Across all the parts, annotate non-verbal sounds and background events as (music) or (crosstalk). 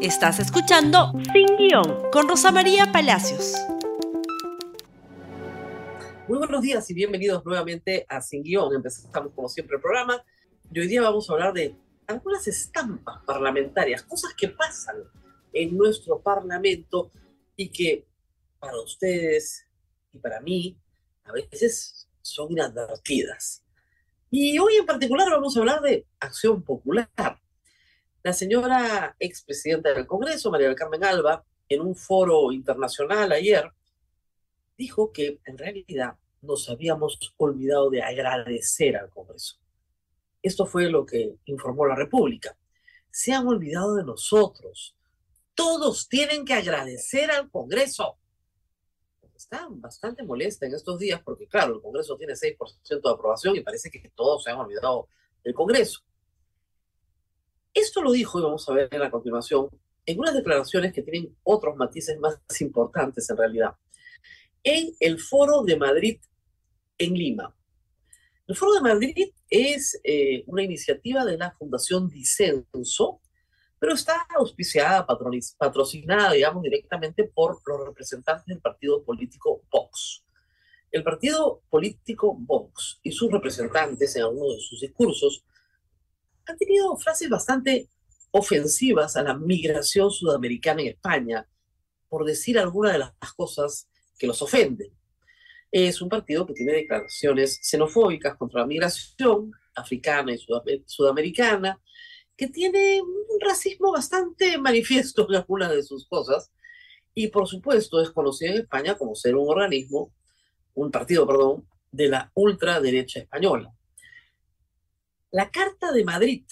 Estás escuchando Sin Guión con Rosa María Palacios. Muy buenos días y bienvenidos nuevamente a Sin Guión. Empezamos como siempre el programa y hoy día vamos a hablar de algunas estampas parlamentarias, cosas que pasan en nuestro parlamento y que para ustedes y para mí a veces son inadvertidas. Y hoy en particular vamos a hablar de acción popular. La señora expresidenta del Congreso, María del Carmen Alba, en un foro internacional ayer, dijo que en realidad nos habíamos olvidado de agradecer al Congreso. Esto fue lo que informó la República. Se han olvidado de nosotros. Todos tienen que agradecer al Congreso. Está bastante molesta en estos días porque, claro, el Congreso tiene 6% de aprobación y parece que todos se han olvidado del Congreso. Esto lo dijo, y vamos a ver a continuación, en unas declaraciones que tienen otros matices más importantes en realidad. En el Foro de Madrid en Lima. El Foro de Madrid es eh, una iniciativa de la Fundación Disenso, pero está auspiciada, patrocinada, digamos, directamente por los representantes del partido político Vox. El partido político Vox y sus representantes en algunos de sus discursos han tenido frases bastante ofensivas a la migración sudamericana en España, por decir algunas de las cosas que los ofenden. Es un partido que tiene declaraciones xenofóbicas contra la migración africana y sudamericana, que tiene un racismo bastante (laughs) manifiesto en algunas de sus cosas, y por supuesto es conocido en España como ser un organismo, un partido, perdón, de la ultraderecha española. La Carta de Madrid,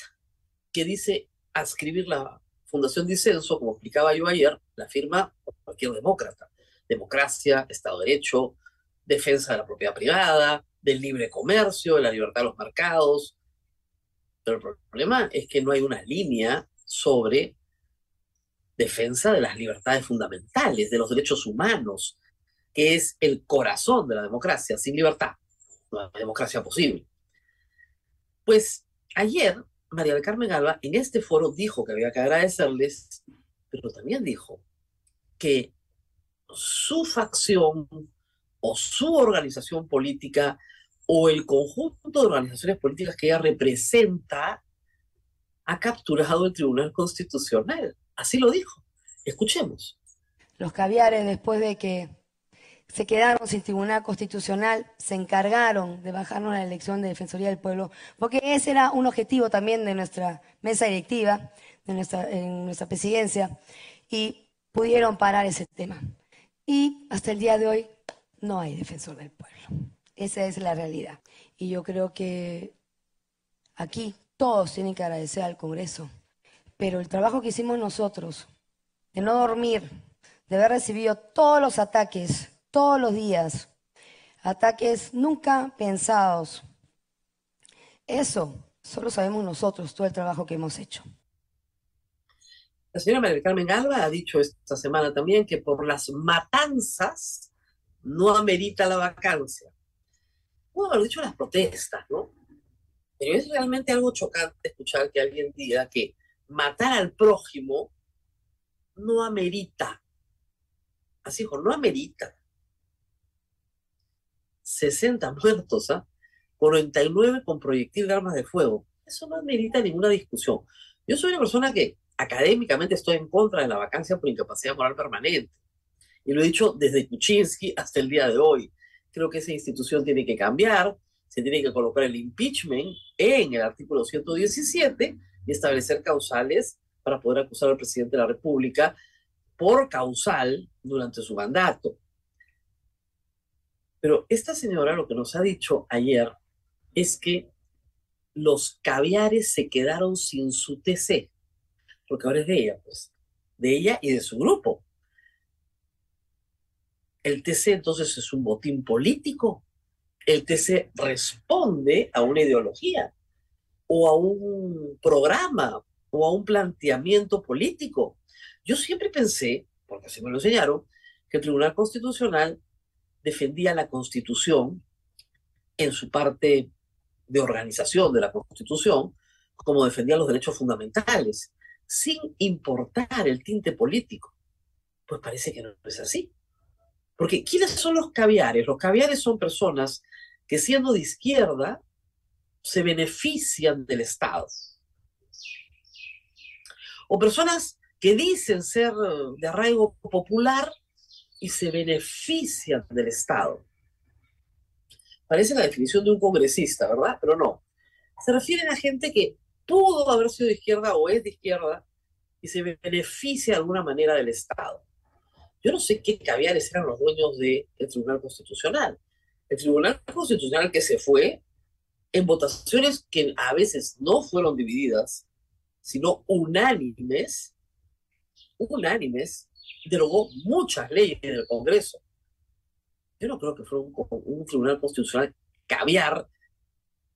que dice adscribir la Fundación Disenso, como explicaba yo ayer, la firma cualquier demócrata. Democracia, Estado de Derecho, defensa de la propiedad privada, del libre comercio, de la libertad de los mercados. Pero el problema es que no hay una línea sobre defensa de las libertades fundamentales, de los derechos humanos, que es el corazón de la democracia. Sin libertad, no hay democracia posible. Pues ayer María del Carmen Alba en este foro dijo que había que agradecerles, pero también dijo que su facción o su organización política o el conjunto de organizaciones políticas que ella representa ha capturado el Tribunal Constitucional. Así lo dijo. Escuchemos. Los caviares, después de que se quedaron sin tribunal constitucional, se encargaron de bajarnos la elección de Defensoría del Pueblo, porque ese era un objetivo también de nuestra mesa directiva, de nuestra, en nuestra presidencia, y pudieron parar ese tema. Y hasta el día de hoy no hay defensor del pueblo. Esa es la realidad. Y yo creo que aquí todos tienen que agradecer al Congreso, pero el trabajo que hicimos nosotros, de no dormir, de haber recibido todos los ataques todos los días, ataques nunca pensados. Eso solo sabemos nosotros, todo el trabajo que hemos hecho. La señora María Carmen Alba ha dicho esta semana también que por las matanzas no amerita la vacancia. Pudo haber dicho las protestas, ¿no? Pero es realmente algo chocante escuchar que alguien diga que matar al prójimo no amerita. Así dijo, no amerita. 60 muertos, ¿ah? 49 con proyectil de armas de fuego. Eso no merita ninguna discusión. Yo soy una persona que académicamente estoy en contra de la vacancia por incapacidad moral permanente. Y lo he dicho desde Kuczynski hasta el día de hoy. Creo que esa institución tiene que cambiar, se tiene que colocar el impeachment en el artículo 117 y establecer causales para poder acusar al presidente de la República por causal durante su mandato. Pero esta señora lo que nos ha dicho ayer es que los caviares se quedaron sin su TC, porque ahora es de ella, pues, de ella y de su grupo. El TC entonces es un botín político. El TC responde a una ideología o a un programa o a un planteamiento político. Yo siempre pensé, porque así me lo enseñaron, que el Tribunal Constitucional defendía la Constitución en su parte de organización de la Constitución, como defendía los derechos fundamentales. sin importar el tinte político. Pues parece que no es así. Porque ¿quiénes son los caviares? Los caviares son personas que siendo de izquierda se benefician del Estado. O personas que dicen ser de arraigo popular y se benefician del Estado. Parece la definición de un congresista, ¿verdad? Pero no. Se refieren a gente que pudo haber sido de izquierda o es de izquierda y se beneficia de alguna manera del Estado. Yo no sé qué caviares eran los dueños del Tribunal Constitucional. El Tribunal Constitucional que se fue en votaciones que a veces no fueron divididas, sino unánimes, unánimes, derogó muchas leyes en el Congreso. Yo no creo que fuera un, tribunal constitucional caviar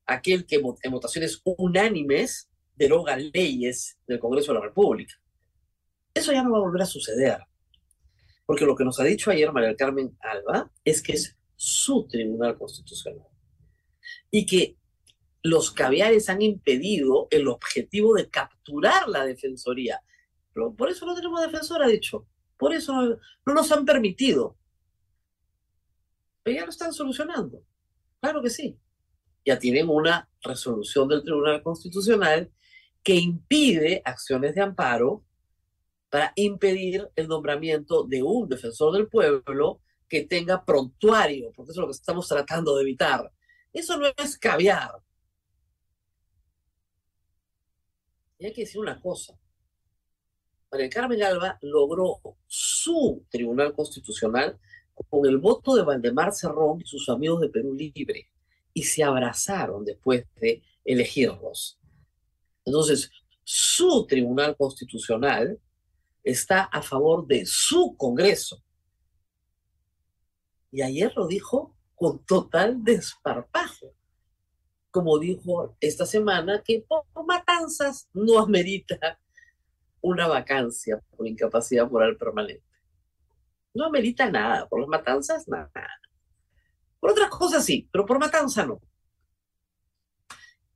aquel que en votaciones unánimes deroga leyes del Congreso de la República. Eso ya no va a volver a suceder. Porque lo que nos ha dicho ayer María Carmen Alba es que es su tribunal constitucional. Y que los caviares han impedido el objetivo de capturar la defensoría. Por eso no tenemos defensor, ha dicho. Por eso no, nos han permitido. Pero ya lo están solucionando. Claro que sí. Ya tienen una resolución del Tribunal Constitucional que impide acciones de amparo para impedir el nombramiento de un defensor del pueblo que tenga prontuario, porque eso es lo que estamos tratando de evitar. Eso no es caviar. Y hay que decir una cosa. María Carmen Alba logró su Tribunal Constitucional con el voto de Valdemar Cerrón y sus amigos de Perú Libre y se abrazaron después de elegirlos. Entonces, su Tribunal Constitucional está a favor de su Congreso. Y ayer lo dijo con total desparpajo. Como dijo esta semana, que por matanzas no amerita una vacancia por incapacidad moral permanente. No amerita nada, por las matanzas nada. Por otras cosas sí, pero por matanza no.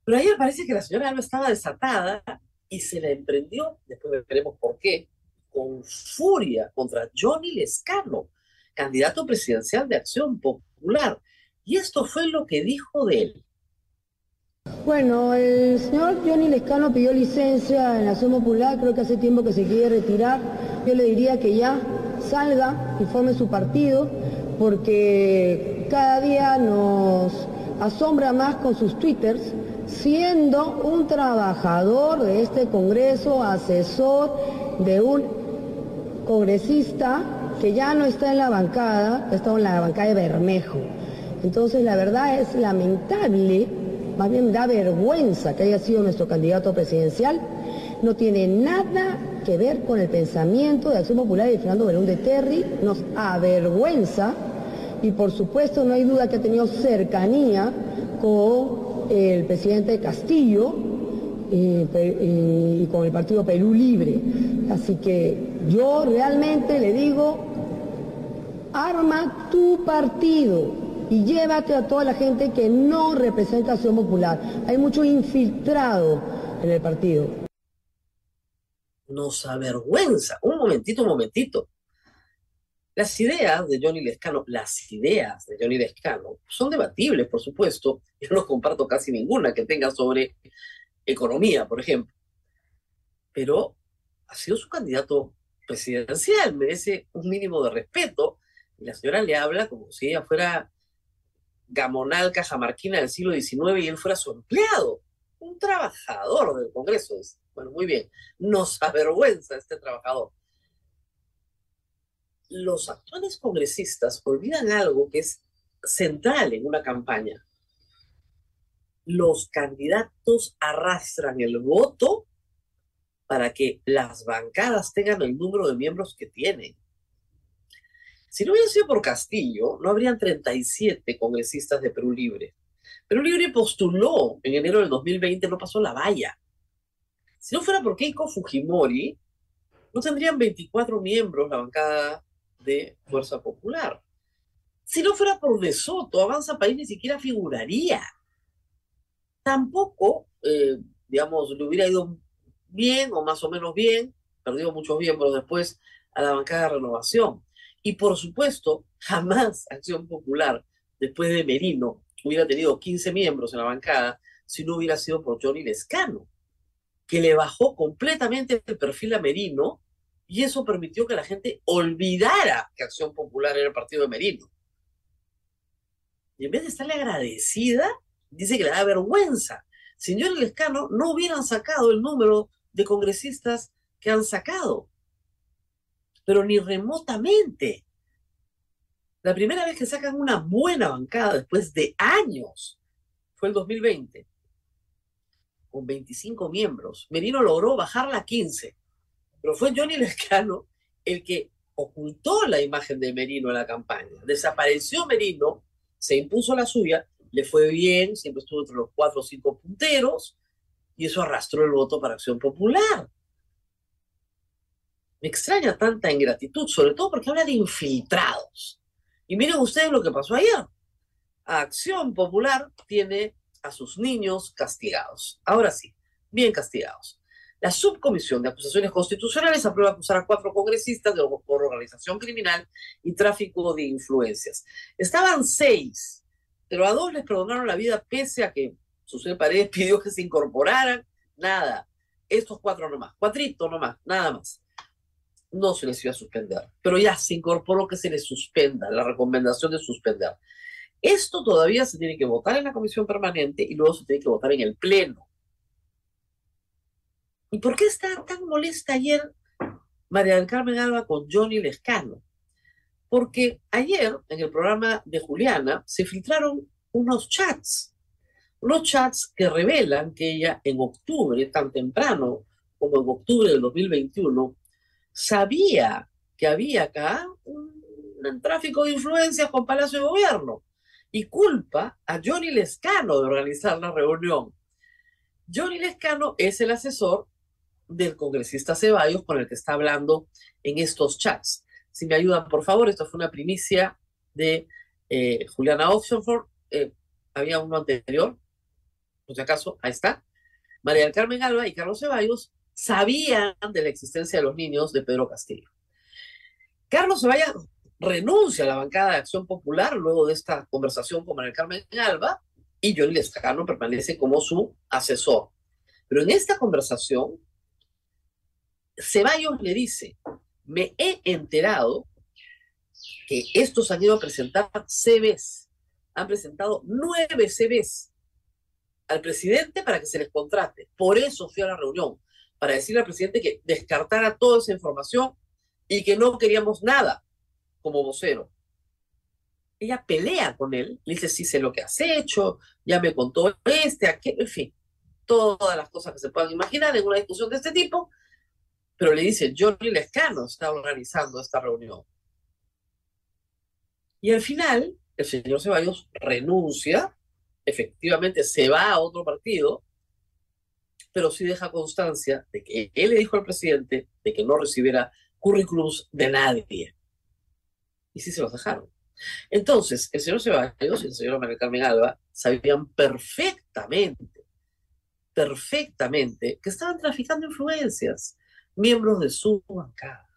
Pero ayer parece que la señora Alba estaba desatada y se la emprendió, después veremos por qué, con furia contra Johnny Lescano, candidato presidencial de Acción Popular. Y esto fue lo que dijo de él. Bueno, el señor Johnny Lescano pidió licencia en la Acción Popular, creo que hace tiempo que se quiere retirar. Yo le diría que ya salga y forme su partido, porque cada día nos asombra más con sus twitters, siendo un trabajador de este Congreso, asesor de un congresista que ya no está en la bancada, está en la bancada de Bermejo. Entonces, la verdad es lamentable más bien da vergüenza que haya sido nuestro candidato presidencial, no tiene nada que ver con el pensamiento de Acción Popular y de Fernando Belón de Terry, nos avergüenza. Y por supuesto no hay duda que ha tenido cercanía con el presidente Castillo y, y con el partido Perú Libre. Así que yo realmente le digo, arma tu partido, y llévate a toda la gente que no representa Acción Popular. Hay mucho infiltrado en el partido. Nos avergüenza. Un momentito, un momentito. Las ideas de Johnny Lescano, las ideas de Johnny Lescano son debatibles, por supuesto. Yo no comparto casi ninguna que tenga sobre economía, por ejemplo. Pero ha sido su candidato presidencial, merece un mínimo de respeto. Y la señora le habla como si ella fuera gamonal cajamarquina del siglo XIX y él fuera su empleado, un trabajador del Congreso. Bueno, muy bien, nos avergüenza este trabajador. Los actuales congresistas olvidan algo que es central en una campaña. Los candidatos arrastran el voto para que las bancadas tengan el número de miembros que tienen. Si no hubiera sido por Castillo, no habrían 37 congresistas de Perú Libre. Perú Libre postuló en enero del 2020, no pasó la valla. Si no fuera por Keiko Fujimori, no tendrían 24 miembros la bancada de Fuerza Popular. Si no fuera por De Soto, Avanza País ni siquiera figuraría. Tampoco, eh, digamos, le hubiera ido bien o más o menos bien, perdió muchos miembros después a la bancada de renovación. Y por supuesto, jamás Acción Popular, después de Merino, hubiera tenido 15 miembros en la bancada si no hubiera sido por Johnny Lescano, que le bajó completamente el perfil a Merino y eso permitió que la gente olvidara que Acción Popular era el partido de Merino. Y en vez de estarle agradecida, dice que le da vergüenza. Señor Lescano, no hubieran sacado el número de congresistas que han sacado, pero ni remotamente. La primera vez que sacan una buena bancada después de años fue el 2020, con 25 miembros. Merino logró bajarla a 15, pero fue Johnny Lescano el que ocultó la imagen de Merino en la campaña. Desapareció Merino, se impuso la suya, le fue bien, siempre estuvo entre los cuatro o cinco punteros, y eso arrastró el voto para Acción Popular. Me extraña tanta ingratitud, sobre todo porque habla de infiltrados. Y miren ustedes lo que pasó ayer. Acción Popular tiene a sus niños castigados. Ahora sí, bien castigados. La subcomisión de acusaciones constitucionales aprueba acusar a cuatro congresistas de, por organización criminal y tráfico de influencias. Estaban seis, pero a dos les perdonaron la vida pese a que Susana Paredes (laughs) pidió que se incorporaran. Nada. Estos cuatro nomás, cuatrito nomás, nada más. No se les iba a suspender, pero ya se incorporó que se les suspenda, la recomendación de suspender. Esto todavía se tiene que votar en la comisión permanente y luego se tiene que votar en el pleno. ¿Y por qué está tan molesta ayer María del Carmen Alba con Johnny Lescano? Porque ayer en el programa de Juliana se filtraron unos chats, unos chats que revelan que ella en octubre, tan temprano como en octubre del 2021, sabía que había acá un, tráfico de influencias con Palacio de Gobierno y culpa a Johnny Lescano de organizar la reunión. Johnny Lescano es el asesor del congresista Ceballos con el que está hablando en estos chats. Si me ayudan, por favor, esto fue una primicia de eh, Juliana Oxenford. Eh, había uno anterior, por si acaso, ahí está. María del Carmen Alba y Carlos Ceballos sabían de la existencia de los niños de Pedro Castillo. Carlos Ceballos renuncia a la bancada de Acción Popular luego de esta conversación con María del Carmen Alba y Johnny Lescano permanece como su asesor. Pero en esta conversación, Ceballos le dice, me he enterado que estos han ido a presentar CVs, han presentado nueve CVs al presidente para que se les contrate. Por eso fui a la reunión, para decirle al presidente que descartara toda esa información y que no queríamos nada como vocero. Ella pelea con él, le dice, sí sé lo que has hecho, ya me contó este, aquel, en fin, todas las cosas que se puedan imaginar en una discusión de este tipo, pero le dice, Johnny Lescano está organizando esta reunión. Y al final, el señor Ceballos renuncia, efectivamente se va a otro partido, pero sí deja constancia de que él le dijo al presidente de que no recibiera currículums de nadie. Y sí se los dejaron. Entonces, el señor Ceballos y el señor María Carmen Alba sabían perfectamente, perfectamente que estaban traficando influencias, miembros de su bancada,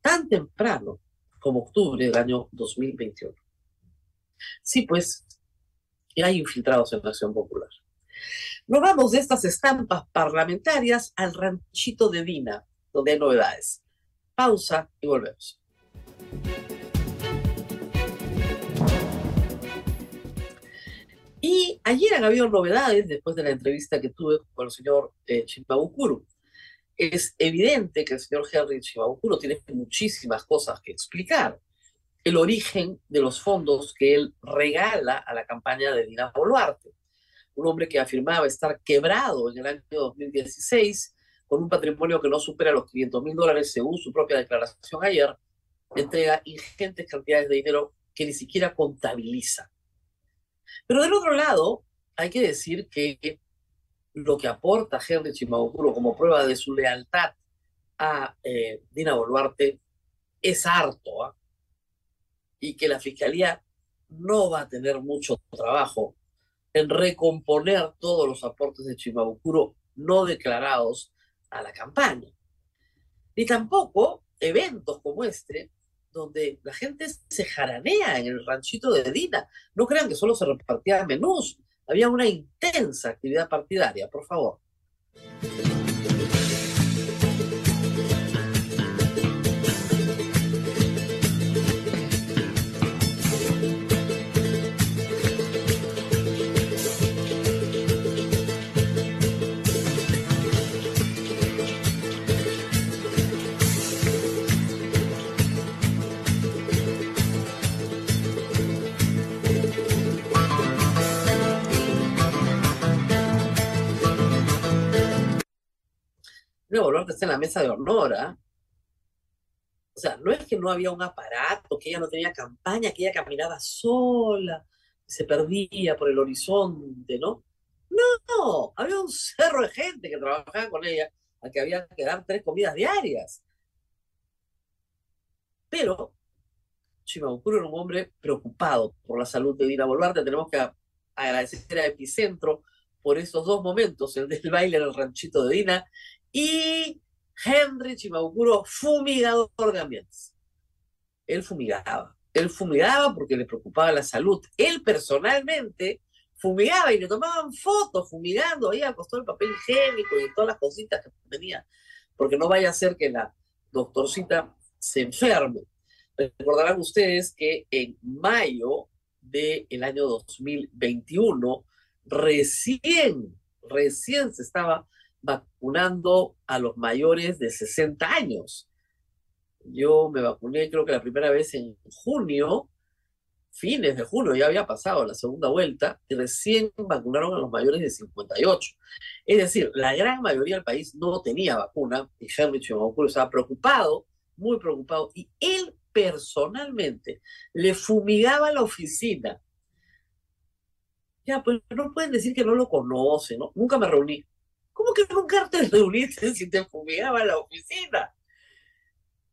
tan temprano como octubre del año 2021. Sí, pues, hay infiltrados en la Acción Popular. Nos vamos de estas estampas parlamentarias al ranchito de Dina, donde hay novedades. Pausa y volvemos. Y ayer han habido novedades después de la entrevista que tuve con el señor eh, Chimbabukuru es evidente que el señor Henry Shimabukuro tiene muchísimas cosas que explicar. El origen de los fondos que él regala a la campaña de Dina Boluarte, un hombre que afirmaba estar quebrado en el año 2016 con un patrimonio que no supera los 500 mil dólares según su propia declaración ayer, entrega ingentes cantidades de dinero que ni siquiera contabiliza. Pero del otro lado, hay que decir que lo que aporta Henry Chimabukuro como prueba de su lealtad a eh, Dina Boluarte es harto, ¿ah? y que la Fiscalía no va a tener mucho trabajo en recomponer todos los aportes de Chimabukuro no declarados a la campaña. Ni tampoco eventos como este, donde la gente se jaranea en el ranchito de Dina. No crean que solo se repartía menús, había una intensa actividad partidaria, por favor. Está en la mesa de honor, ¿ah? O sea, no es que no había un aparato, que ella no tenía campaña, que ella caminaba sola, se perdía por el horizonte, ¿no? No, había un cerro de gente que trabajaba con ella, a que había que dar tres comidas diarias. Pero Chimabukuro era un hombre preocupado por la salud de Dina Boluarte. Tenemos que agradecer a Epicentro por esos dos momentos, el del baile en el ranchito de Dina y Henry Chimabukuro, fumigador de ambientes. Él fumigaba. Él fumigaba porque le preocupaba la salud. Él personalmente fumigaba y le tomaban fotos fumigando ahí al costado del papel higiénico y todas las cositas que tenía, porque no vaya a ser que la doctorcita se enferme. Recordarán ustedes que en mayo del año 2021, recién, recién se estaba vacunando a los mayores de 60 años. Yo me vacuné creo que la primera vez en junio, fines de junio, ya había pasado la segunda vuelta, y recién vacunaron a los mayores de 58. Es decir, la gran mayoría del país no tenía vacuna, y Henry Chimabucuro estaba preocupado, muy preocupado, y él personalmente le fumigaba la oficina. Ya, pues no pueden decir que no lo conocen, ¿no? Nunca me reuní ¿Cómo que nunca te reuniste si te fumigaba la oficina?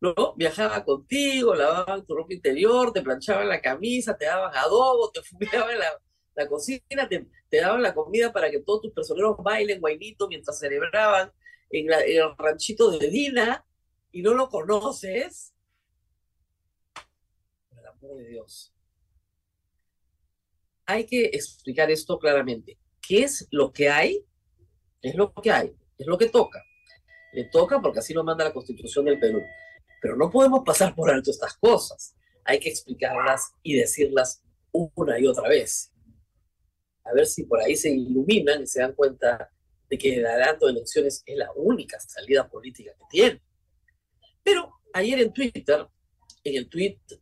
¿No? Viajaba contigo, lavaban tu ropa interior, te planchaban la camisa, te daban adobo, te fumigaban la, la cocina, te, daban la comida para que todos tus personeros bailen guainito mientras celebraban en, en el ranchito de Dina y no lo conoces. Por el amor de Dios. Hay que explicar esto claramente. ¿Qué es lo que hay es lo que hay, es lo que toca. Le toca porque así lo manda la Constitución del Perú. Pero no podemos pasar por alto estas cosas. Hay que explicarlas y decirlas una y otra vez. A ver si por ahí se iluminan y se dan cuenta de que de elecciones es la única salida política que tiene. Pero ayer en Twitter, en el Twitter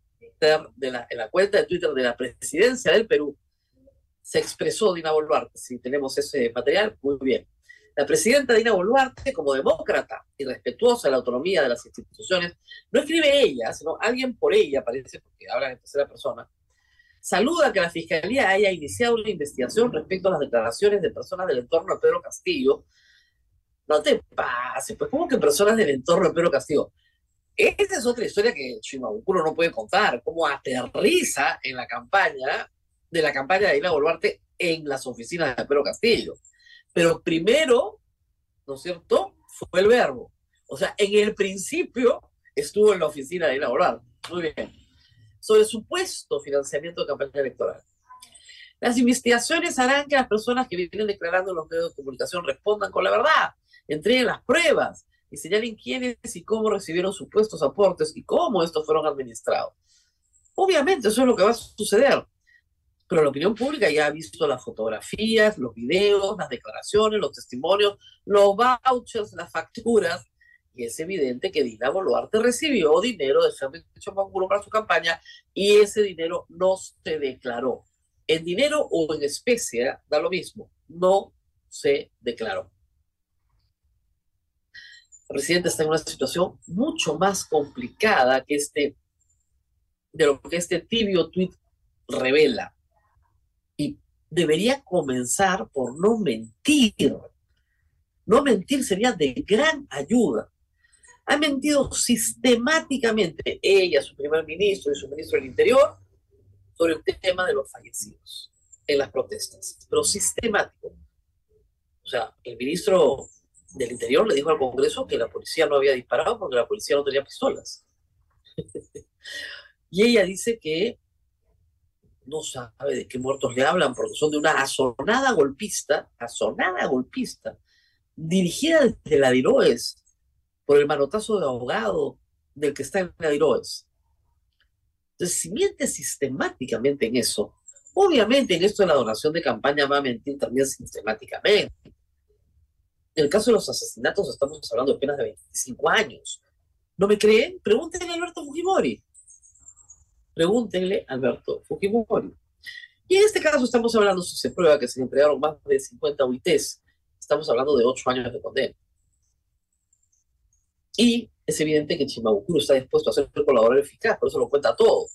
de la cuenta de Twitter de la presidencia del Perú, se expresó Dina Boluarte. Si tenemos ese material, muy bien. La presidenta Dina Boluarte, como demócrata y respetuosa de la autonomía de las instituciones, no escribe ella, sino alguien por ella, parece, porque habla en tercera persona, saluda que la Fiscalía haya iniciado una investigación respecto a las declaraciones de personas del entorno de Pedro Castillo. No te pases, pues ¿cómo que personas del entorno de Pedro Castillo? Esta es otra historia que Chimabukuro no puede contar, cómo aterriza en la campaña de la campaña de Dina Boluarte en las oficinas de Pedro Castillo. Pero primero, ¿no es cierto?, fue el verbo. O sea, en el principio estuvo en la oficina de elaborar. Muy bien. Sobre supuesto financiamiento de campaña electoral. Las investigaciones harán que las personas que vienen declarando los medios de comunicación respondan con la verdad, entreguen las pruebas y señalen quiénes y cómo recibieron supuestos aportes y cómo estos fueron administrados. Obviamente eso es lo que va a suceder pero la opinión pública ya ha visto las fotografías, los videos, las declaraciones, los testimonios, los vouchers, las facturas, y es evidente que Dina Boluarte recibió dinero de Henry Chomanguro para su campaña y ese dinero no se declaró. En dinero o en especie, da lo mismo, no se declaró. El presidente está en una situación mucho más complicada que este, de lo que este tibio tweet revela debería comenzar por no mentir. No mentir sería de gran ayuda. Ha mentido sistemáticamente ella, su primer ministro y su ministro del Interior sobre el tema de los fallecidos en las protestas, pero sistemático. O sea, el ministro del Interior le dijo al Congreso que la policía no había disparado porque la policía no tenía pistolas. (laughs) y ella dice que no sabe de qué muertos le hablan porque son de una azonada golpista, azonada golpista, dirigida desde la Diroes por el manotazo de abogado del que está en la Diroes. Entonces, si miente sistemáticamente en eso, obviamente en esto de la donación de campaña va a mentir también sistemáticamente. En el caso de los asesinatos estamos hablando de penas de 25 años. ¿No me creen? Pregúntenle a Alberto Fujimori. Pregúntenle a Alberto Fujimori. Y en este caso estamos hablando, si se prueba que se emplearon más de 50 UITs, estamos hablando de 8 años de condena. Y es evidente que Chimabukuro está dispuesto a ser un colaborador eficaz, por eso lo cuenta todo.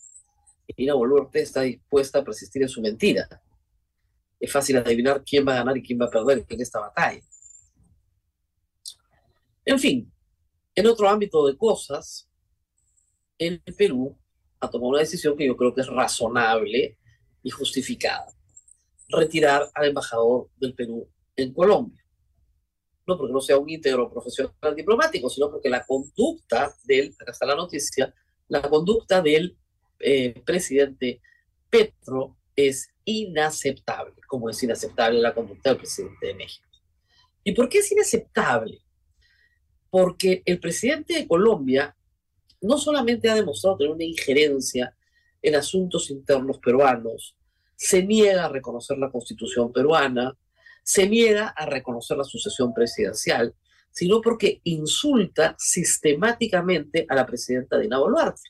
Y Ina Boluarte está dispuesta a persistir en su mentira. Es fácil adivinar quién va a ganar y quién va a perder en esta batalla. En fin, en otro ámbito de cosas, el Perú ha tomado una decisión que yo creo que es razonable y justificada. Retirar al embajador del Perú en Colombia no porque no sea un íntegro profesional diplomático, sino porque la conducta del, acá está la noticia, la conducta del eh, presidente Petro es inaceptable, como es inaceptable la conducta del presidente de México. ¿Y por qué es inaceptable? Porque el presidente de Colombia no solamente ha demostrado tener una injerencia en asuntos internos peruanos, se niega a reconocer la constitución peruana, se niega a reconocer la sucesión presidencial, sino porque insulta sistemáticamente a la presidenta Dina Boluarte.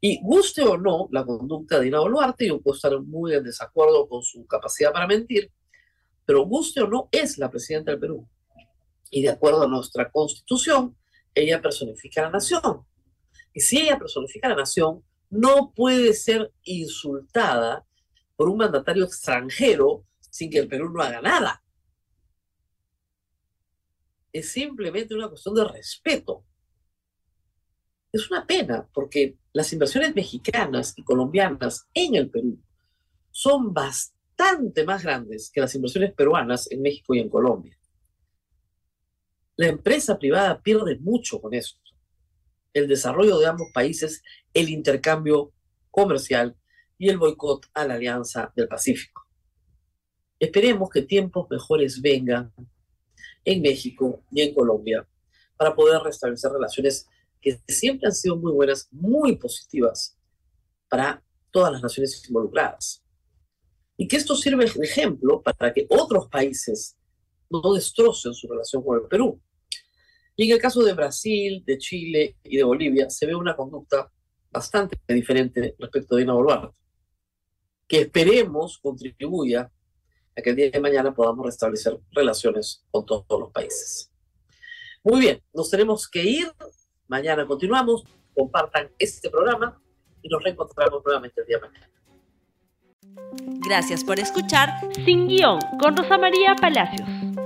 Y guste o no la conducta de Dina Boluarte, yo puedo estar muy en desacuerdo con su capacidad para mentir, pero guste o no es la presidenta del Perú. Y de acuerdo a nuestra constitución, ella personifica la nación. Y si ella personifica la nación, no puede ser insultada por un mandatario extranjero sin que el Perú no haga nada. Es simplemente una cuestión de respeto. Es una pena porque las inversiones mexicanas y colombianas en el Perú son bastante más grandes que las inversiones peruanas en México y en Colombia. La empresa privada pierde mucho con eso. El desarrollo de ambos países, el intercambio comercial y el boicot a la Alianza del Pacífico. Esperemos que tiempos mejores vengan en México y en Colombia para poder restablecer relaciones que siempre han sido muy buenas, muy positivas para todas las naciones involucradas. Y que esto sirve de ejemplo para que otros países no destrocen su relación con el Perú. Y en el caso de Brasil, de Chile y de Bolivia se ve una conducta bastante diferente respecto de Dina Boluarte, que esperemos contribuya que el día de mañana podamos restablecer relaciones con todos los países. Muy bien, nos tenemos que ir. Mañana continuamos. Compartan este programa y nos reencontramos nuevamente el día de mañana. Gracias por escuchar Sin Guión con Rosa María Palacios.